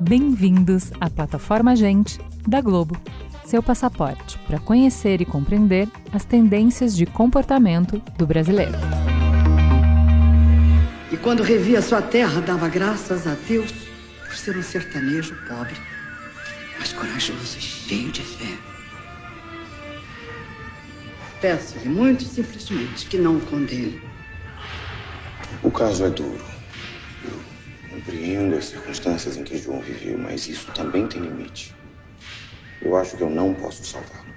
Bem-vindos à plataforma Gente da Globo, seu passaporte para conhecer e compreender as tendências de comportamento do brasileiro. E quando revia sua terra, dava graças a Deus por ser um sertanejo pobre, mas corajoso e cheio de fé. Peço-lhe muito simplesmente que não o condene. O caso é duro. Eu compreendo as circunstâncias em que João viveu, mas isso também tem limite. Eu acho que eu não posso salvá-lo.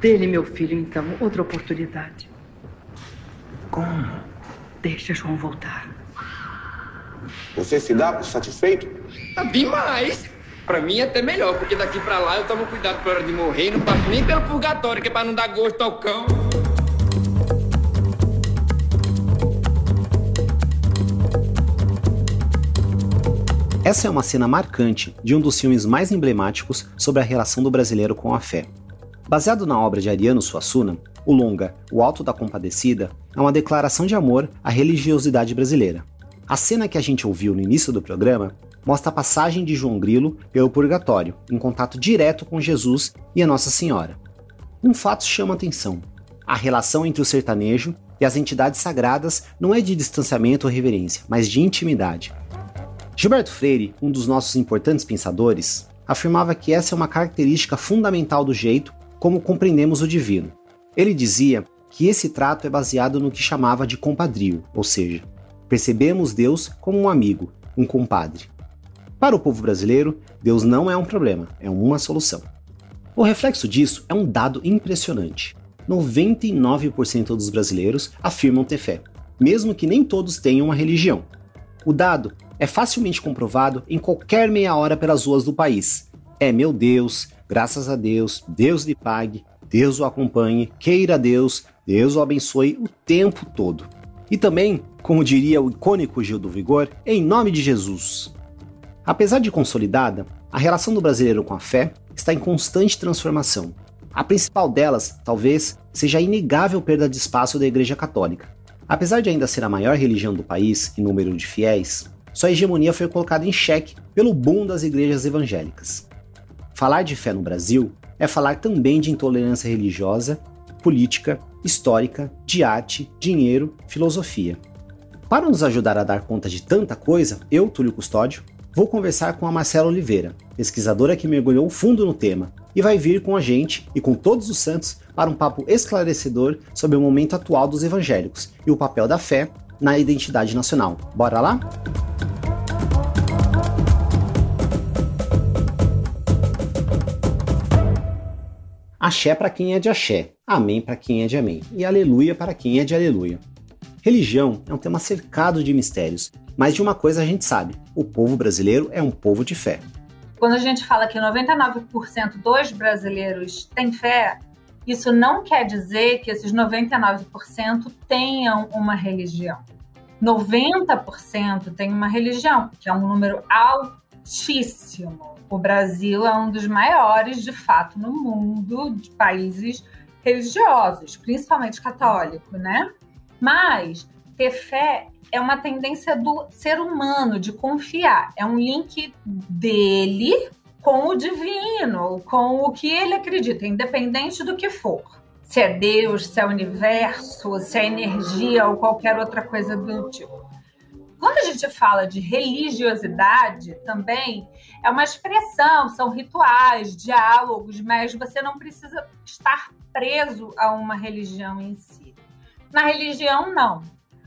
Dê-lhe, meu filho, então, outra oportunidade. Como? Deixa João voltar. Você se dá por satisfeito? Tá demais! Pra mim é até melhor, porque daqui pra lá eu tomo cuidado pra hora de morrer não passo nem pelo purgatório, que é pra não dar gosto ao cão. Essa é uma cena marcante de um dos filmes mais emblemáticos sobre a relação do brasileiro com a fé. Baseado na obra de Ariano Suassuna, o longa O Alto da Compadecida é uma declaração de amor à religiosidade brasileira. A cena que a gente ouviu no início do programa mostra a passagem de João Grilo pelo purgatório, em contato direto com Jesus e a Nossa Senhora. Um fato chama atenção: a relação entre o sertanejo e as entidades sagradas não é de distanciamento ou reverência, mas de intimidade. Gilberto Freire, um dos nossos importantes pensadores, afirmava que essa é uma característica fundamental do jeito como compreendemos o divino. Ele dizia que esse trato é baseado no que chamava de compadrio, ou seja, percebemos Deus como um amigo, um compadre. Para o povo brasileiro, Deus não é um problema, é uma solução. O reflexo disso é um dado impressionante. 99% dos brasileiros afirmam ter fé, mesmo que nem todos tenham uma religião. O dado é facilmente comprovado em qualquer meia hora pelas ruas do país. É meu Deus, graças a Deus, Deus lhe pague, Deus o acompanhe, queira Deus, Deus o abençoe o tempo todo. E também, como diria o icônico Gil do Vigor, em nome de Jesus. Apesar de consolidada, a relação do brasileiro com a fé está em constante transformação. A principal delas, talvez, seja a inegável perda de espaço da Igreja Católica. Apesar de ainda ser a maior religião do país em número de fiéis, sua hegemonia foi colocada em xeque pelo boom das igrejas evangélicas. Falar de fé no Brasil é falar também de intolerância religiosa, política, histórica, de arte, dinheiro, filosofia. Para nos ajudar a dar conta de tanta coisa, eu, Túlio Custódio, vou conversar com a Marcela Oliveira, pesquisadora que mergulhou fundo no tema e vai vir com a gente e com todos os santos para um papo esclarecedor sobre o momento atual dos evangélicos e o papel da fé na identidade nacional. Bora lá? Axé para quem é de axé, amém para quem é de amém e aleluia para quem é de aleluia. Religião é um tema cercado de mistérios, mas de uma coisa a gente sabe: o povo brasileiro é um povo de fé. Quando a gente fala que 99% dos brasileiros têm fé, isso não quer dizer que esses 99% tenham uma religião. 90% tem uma religião, que é um número altíssimo. O Brasil é um dos maiores, de fato, no mundo de países religiosos, principalmente católico, né? Mas ter fé é uma tendência do ser humano de confiar, é um link dele com o divino, com o que ele acredita, independente do que for. Se é Deus, se é o universo, se é energia ou qualquer outra coisa do tipo. Quando a gente fala de religiosidade, também é uma expressão, são rituais, diálogos, mas você não precisa estar preso a uma religião em si. Na religião, não.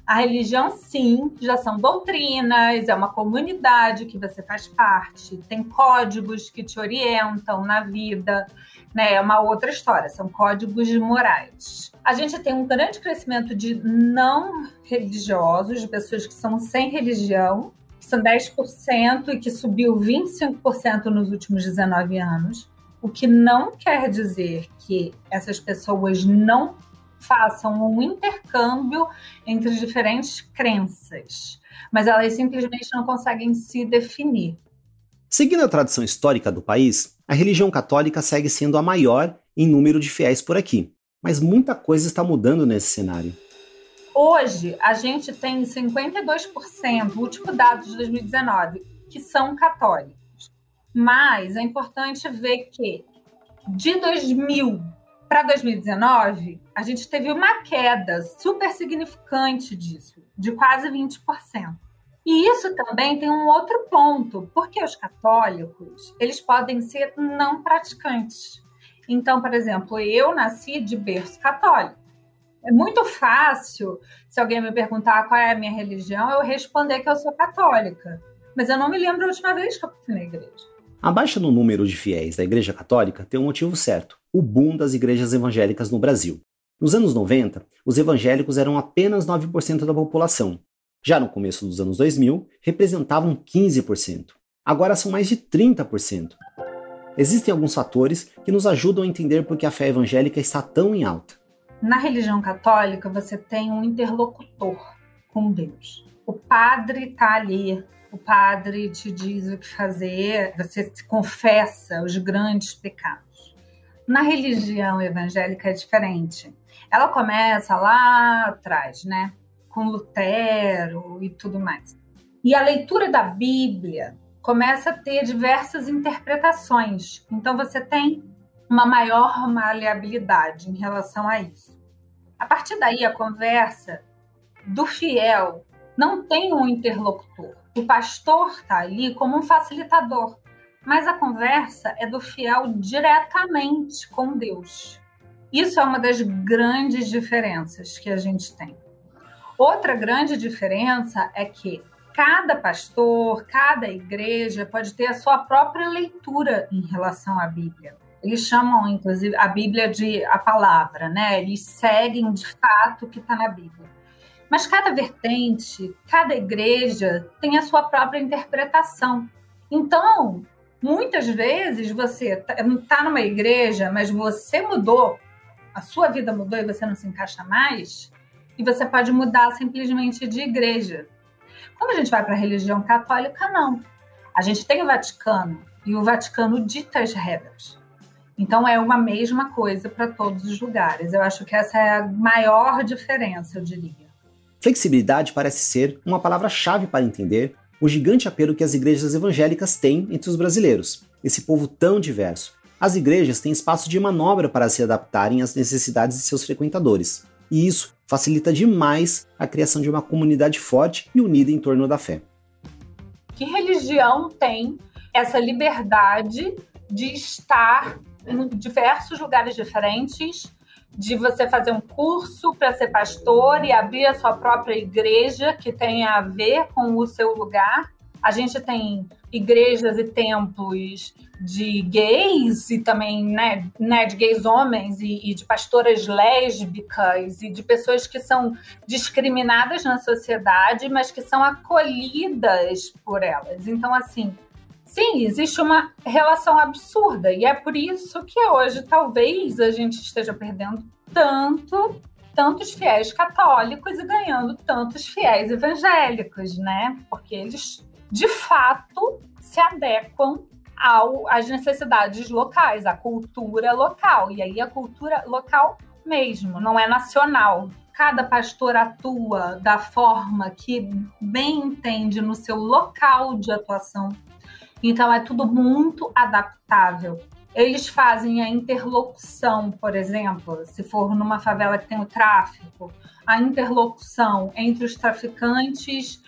A religião, sim, já são doutrinas, é uma comunidade que você faz parte, tem códigos que te orientam na vida, né? É uma outra história, são códigos morais. A gente tem um grande crescimento de não religiosos, de pessoas que são sem religião, que são 10% e que subiu 25% nos últimos 19 anos. O que não quer dizer que essas pessoas não façam um intercâmbio entre diferentes crenças, mas elas simplesmente não conseguem se definir. Seguindo a tradição histórica do país, a religião católica segue sendo a maior em número de fiéis por aqui. mas muita coisa está mudando nesse cenário. Hoje, a gente tem 52%, o último dado de 2019, que são católicos. Mas é importante ver que de 2000 para 2019, a gente teve uma queda super significante disso, de quase 20%. E isso também tem um outro ponto, porque os católicos, eles podem ser não praticantes. Então, por exemplo, eu nasci de berço católico. É muito fácil, se alguém me perguntar qual é a minha religião, eu responder que eu sou católica. Mas eu não me lembro a última vez que eu fui na igreja. A baixa no número de fiéis da Igreja Católica tem um motivo certo: o boom das igrejas evangélicas no Brasil. Nos anos 90, os evangélicos eram apenas 9% da população. Já no começo dos anos 2000, representavam 15%. Agora são mais de 30%. Existem alguns fatores que nos ajudam a entender por que a fé evangélica está tão em alta. Na religião católica, você tem um interlocutor com Deus. O padre está ali, o padre te diz o que fazer, você se confessa os grandes pecados. Na religião evangélica é diferente. Ela começa lá atrás, né? Com Lutero e tudo mais. E a leitura da Bíblia começa a ter diversas interpretações. Então você tem uma maior maleabilidade em relação a isso. A partir daí, a conversa do fiel não tem um interlocutor. O pastor está ali como um facilitador, mas a conversa é do fiel diretamente com Deus. Isso é uma das grandes diferenças que a gente tem. Outra grande diferença é que cada pastor, cada igreja pode ter a sua própria leitura em relação à Bíblia. Eles chamam, inclusive, a Bíblia de a palavra, né? Eles seguem de fato o que está na Bíblia. Mas cada vertente, cada igreja tem a sua própria interpretação. Então, muitas vezes você está tá numa igreja, mas você mudou, a sua vida mudou e você não se encaixa mais, e você pode mudar simplesmente de igreja. Quando a gente vai para a religião católica, não. A gente tem o Vaticano e o Vaticano dita as regras. Então é uma mesma coisa para todos os lugares. Eu acho que essa é a maior diferença, eu diria. Flexibilidade parece ser uma palavra-chave para entender o gigante apelo que as igrejas evangélicas têm entre os brasileiros, esse povo tão diverso. As igrejas têm espaço de manobra para se adaptarem às necessidades de seus frequentadores, e isso facilita demais a criação de uma comunidade forte e unida em torno da fé. Que religião tem essa liberdade de estar em diversos lugares diferentes, de você fazer um curso para ser pastor e abrir a sua própria igreja que tenha a ver com o seu lugar? A gente tem igrejas e templos de gays e também né, né, de gays homens e, e, de pastoras lésbicas e de pessoas que são discriminadas na sociedade, mas que são acolhidas por elas. Então, assim, sim, existe uma relação absurda e é por isso que hoje talvez a gente esteja perdendo tanto tantos fiéis católicos e ganhando tantos fiéis evangélicos, né? Porque eles de fato se adequam ao, às necessidades locais, à cultura local. E aí a cultura local mesmo, não é nacional. Cada pastor atua da forma que bem entende no seu local de atuação. Então é tudo muito adaptável. Eles fazem a interlocução, por exemplo, se for numa favela que tem o tráfico, a interlocução entre os traficantes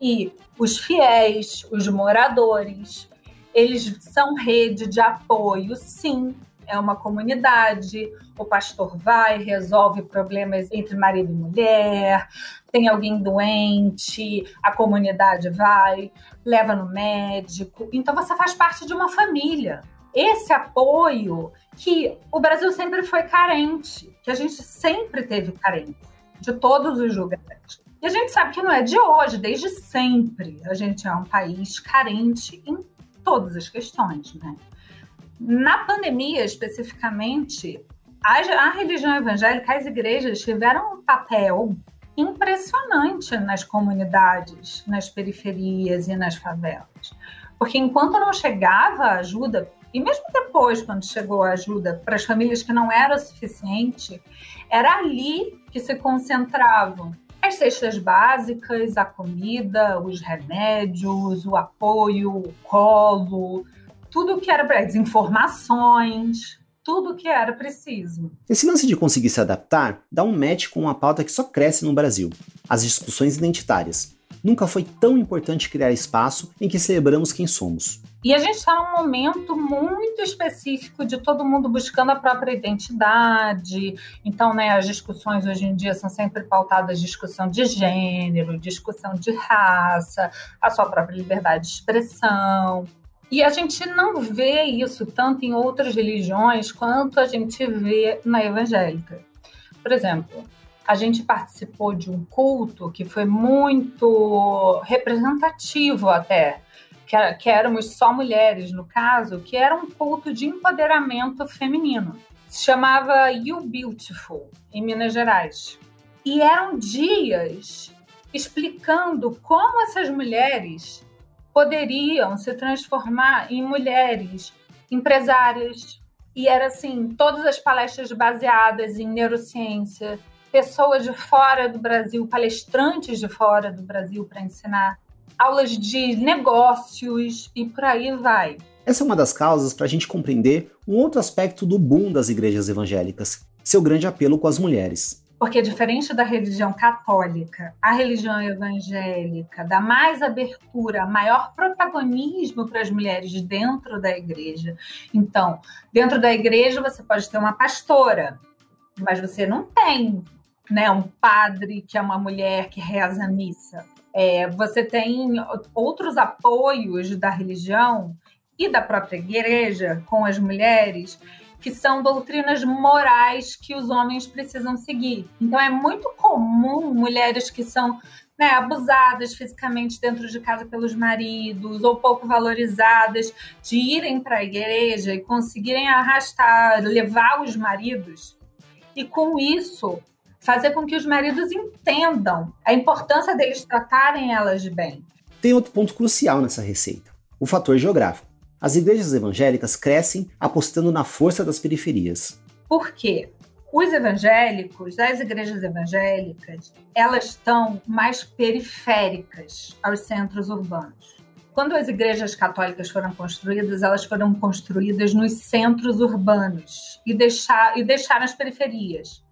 e os fiéis, os moradores, eles são rede de apoio, sim. É uma comunidade, o pastor vai, resolve problemas entre marido e mulher, tem alguém doente, a comunidade vai, leva no médico. Então você faz parte de uma família. Esse apoio que o Brasil sempre foi carente, que a gente sempre teve carente, de todos os lugares. E a gente sabe que não é de hoje, desde sempre. A gente é um país carente em todas as questões, né? Na pandemia, especificamente, a, a religião evangélica, as igrejas tiveram um papel impressionante nas comunidades, nas periferias e nas favelas. Porque enquanto não chegava ajuda e mesmo depois, quando chegou a ajuda para as famílias que não era suficiente, era ali que se concentravam as cestas básicas, a comida, os remédios, o apoio, o colo, tudo que era para as informações, tudo que era preciso. Esse lance de conseguir se adaptar dá um match com uma pauta que só cresce no Brasil: as discussões identitárias. Nunca foi tão importante criar espaço em que celebramos quem somos. E a gente está num momento muito específico de todo mundo buscando a própria identidade. Então, né, as discussões hoje em dia são sempre pautadas discussão de gênero, discussão de raça, a sua própria liberdade de expressão. E a gente não vê isso tanto em outras religiões quanto a gente vê na evangélica. Por exemplo, a gente participou de um culto que foi muito representativo até, que, que éramos só mulheres, no caso, que era um culto de empoderamento feminino. Se chamava You Beautiful, em Minas Gerais. E eram dias explicando como essas mulheres poderiam se transformar em mulheres empresárias. E era assim, todas as palestras baseadas em neurociência, pessoas de fora do Brasil, palestrantes de fora do Brasil para ensinar, aulas de negócios e por aí vai. Essa é uma das causas para a gente compreender um outro aspecto do boom das igrejas evangélicas, seu grande apelo com as mulheres. Porque, diferente da religião católica, a religião evangélica dá mais abertura, maior protagonismo para as mulheres dentro da igreja. Então, dentro da igreja, você pode ter uma pastora, mas você não tem né, um padre que é uma mulher que reza a missa. É, você tem outros apoios da religião e da própria igreja com as mulheres que são doutrinas morais que os homens precisam seguir. Então é muito comum mulheres que são né, abusadas fisicamente dentro de casa pelos maridos ou pouco valorizadas de irem para a igreja e conseguirem arrastar, levar os maridos e com isso fazer com que os maridos entendam a importância deles tratarem elas bem. Tem outro ponto crucial nessa receita: o fator geográfico. As igrejas evangélicas crescem apostando na força das periferias. Por quê? Os evangélicos, as igrejas evangélicas, elas estão mais periféricas aos centros urbanos. Quando as igrejas católicas foram construídas, elas foram construídas nos centros urbanos e, deixar, e deixaram as periferias.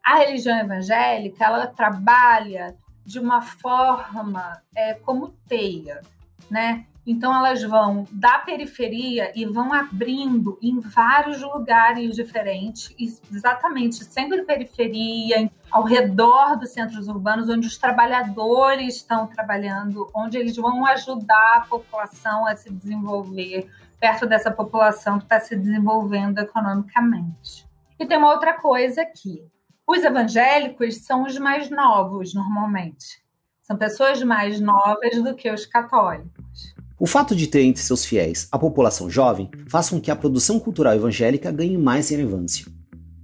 A religião evangélica ela trabalha de uma forma é, como teia, né? Então elas vão da periferia e vão abrindo em vários lugares diferentes, exatamente sempre periferia, ao redor dos centros urbanos, onde os trabalhadores estão trabalhando, onde eles vão ajudar a população a se desenvolver perto dessa população que está se desenvolvendo economicamente. E tem uma outra coisa aqui. Os evangélicos são os mais novos, normalmente. São pessoas mais novas do que os católicos. O fato de ter entre seus fiéis a população jovem faz com que a produção cultural evangélica ganhe mais relevância.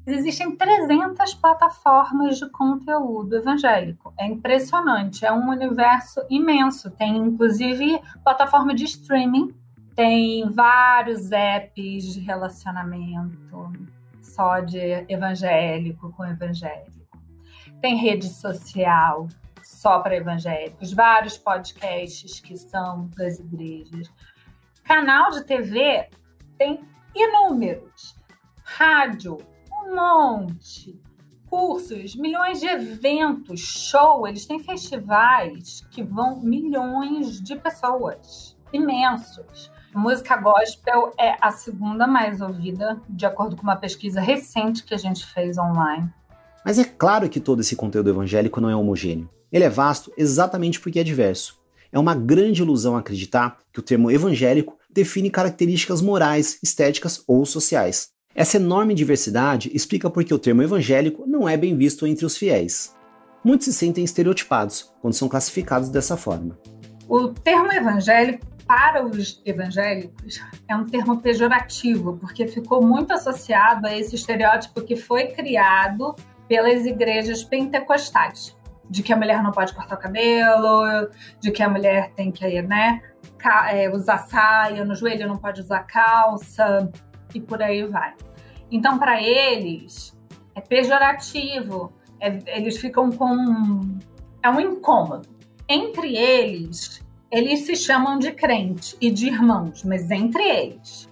Existem 300 plataformas de conteúdo evangélico. É impressionante, é um universo imenso. Tem inclusive plataforma de streaming, tem vários apps de relacionamento só de evangélico com evangélico. Tem rede social só para evangélicos, vários podcasts que são das igrejas. Canal de TV tem inúmeros. Rádio, um monte. Cursos, milhões de eventos, show, eles têm festivais que vão milhões de pessoas, imensos. Música gospel é a segunda mais ouvida, de acordo com uma pesquisa recente que a gente fez online. Mas é claro que todo esse conteúdo evangélico não é homogêneo. Ele é vasto exatamente porque é diverso. É uma grande ilusão acreditar que o termo evangélico define características morais, estéticas ou sociais. Essa enorme diversidade explica por que o termo evangélico não é bem visto entre os fiéis. Muitos se sentem estereotipados quando são classificados dessa forma. O termo evangélico para os evangélicos é um termo pejorativo, porque ficou muito associado a esse estereótipo que foi criado pelas igrejas pentecostais. De que a mulher não pode cortar o cabelo, de que a mulher tem que né, é, usar saia no joelho, não pode usar calça e por aí vai. Então, para eles, é pejorativo, é, eles ficam com. É um incômodo. Entre eles, eles se chamam de crente e de irmãos, mas entre eles.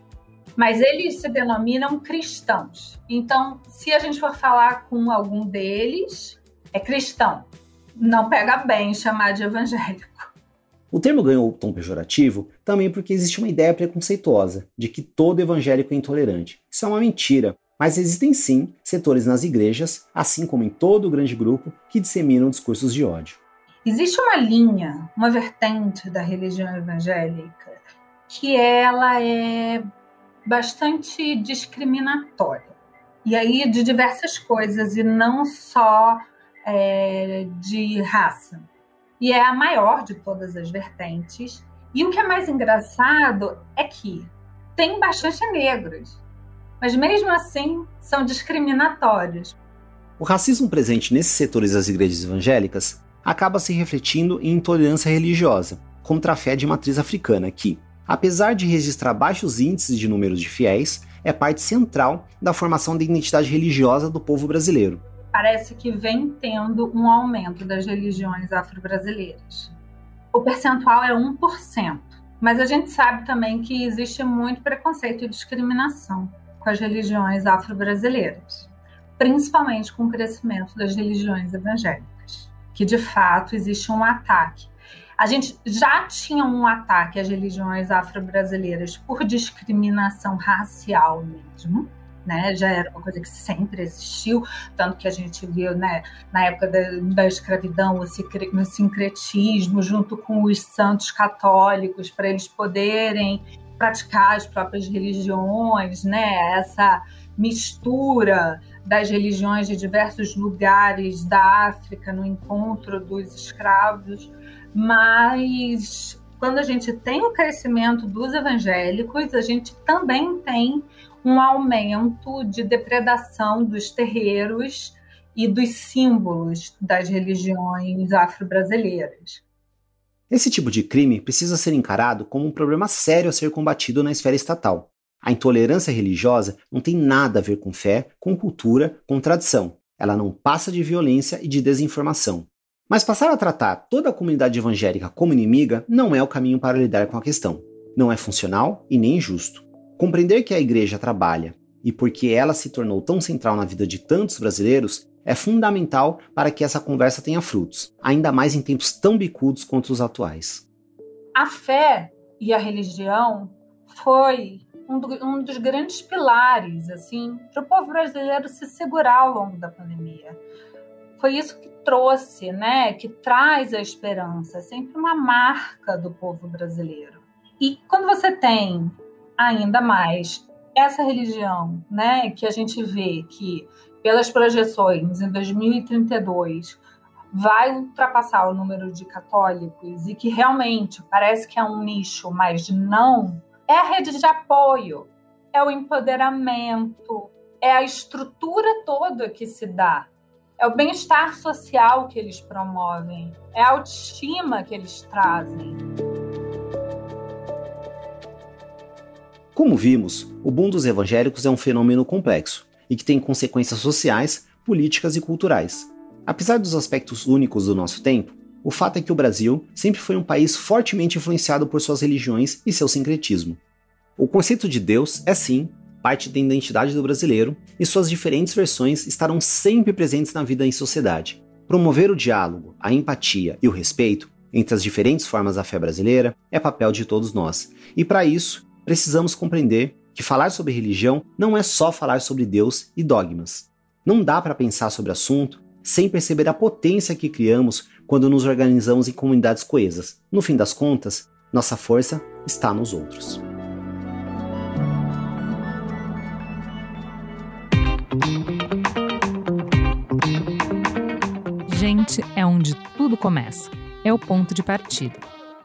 Mas eles se denominam cristãos. Então, se a gente for falar com algum deles, é cristão. Não pega bem chamar de evangélico. O termo ganhou o tom pejorativo também porque existe uma ideia preconceituosa de que todo evangélico é intolerante. Isso é uma mentira, mas existem sim setores nas igrejas, assim como em todo o grande grupo, que disseminam discursos de ódio. Existe uma linha, uma vertente da religião evangélica que ela é bastante discriminatória. E aí de diversas coisas, e não só é, de raça e é a maior de todas as vertentes. E o que é mais engraçado é que tem bastante negros, mas mesmo assim são discriminatórios. O racismo presente nesses setores das igrejas evangélicas acaba se refletindo em intolerância religiosa contra a fé de matriz africana, que, apesar de registrar baixos índices de números de fiéis, é parte central da formação da identidade religiosa do povo brasileiro parece que vem tendo um aumento das religiões afro-brasileiras. O percentual é 1%, mas a gente sabe também que existe muito preconceito e discriminação com as religiões afro-brasileiras, principalmente com o crescimento das religiões evangélicas, que de fato existe um ataque. A gente já tinha um ataque às religiões afro-brasileiras por discriminação racial mesmo, né? Já era uma coisa que sempre existiu, tanto que a gente viu, né, na época da, da escravidão, o sincretismo junto com os santos católicos para eles poderem praticar as próprias religiões, né? Essa mistura das religiões de diversos lugares da África no encontro dos escravos, mas quando a gente tem o crescimento dos evangélicos, a gente também tem um aumento de depredação dos terreiros e dos símbolos das religiões afro-brasileiras. Esse tipo de crime precisa ser encarado como um problema sério a ser combatido na esfera estatal. A intolerância religiosa não tem nada a ver com fé, com cultura, com tradição. Ela não passa de violência e de desinformação. Mas passar a tratar toda a comunidade evangélica como inimiga não é o caminho para lidar com a questão. Não é funcional e nem justo. Compreender que a igreja trabalha e porque ela se tornou tão central na vida de tantos brasileiros é fundamental para que essa conversa tenha frutos, ainda mais em tempos tão bicudos quanto os atuais. A fé e a religião foi um, do, um dos grandes pilares assim para o povo brasileiro se segurar ao longo da pandemia. Foi isso que trouxe, né, que traz a esperança, sempre uma marca do povo brasileiro. E quando você tem ainda mais essa religião, né, que a gente vê que pelas projeções em 2032 vai ultrapassar o número de católicos e que realmente parece que é um nicho, mas não, é a rede de apoio, é o empoderamento, é a estrutura toda que se dá, é o bem-estar social que eles promovem, é a autoestima que eles trazem. Como vimos, o boom dos evangélicos é um fenômeno complexo e que tem consequências sociais, políticas e culturais. Apesar dos aspectos únicos do nosso tempo, o fato é que o Brasil sempre foi um país fortemente influenciado por suas religiões e seu sincretismo. O conceito de Deus é sim parte da identidade do brasileiro e suas diferentes versões estarão sempre presentes na vida em sociedade. Promover o diálogo, a empatia e o respeito entre as diferentes formas da fé brasileira é papel de todos nós. E para isso, precisamos compreender que falar sobre religião não é só falar sobre Deus e dogmas. Não dá para pensar sobre o assunto sem perceber a potência que criamos quando nos organizamos em comunidades coesas. No fim das contas, nossa força está nos outros. Gente é onde tudo começa. É o ponto de partida.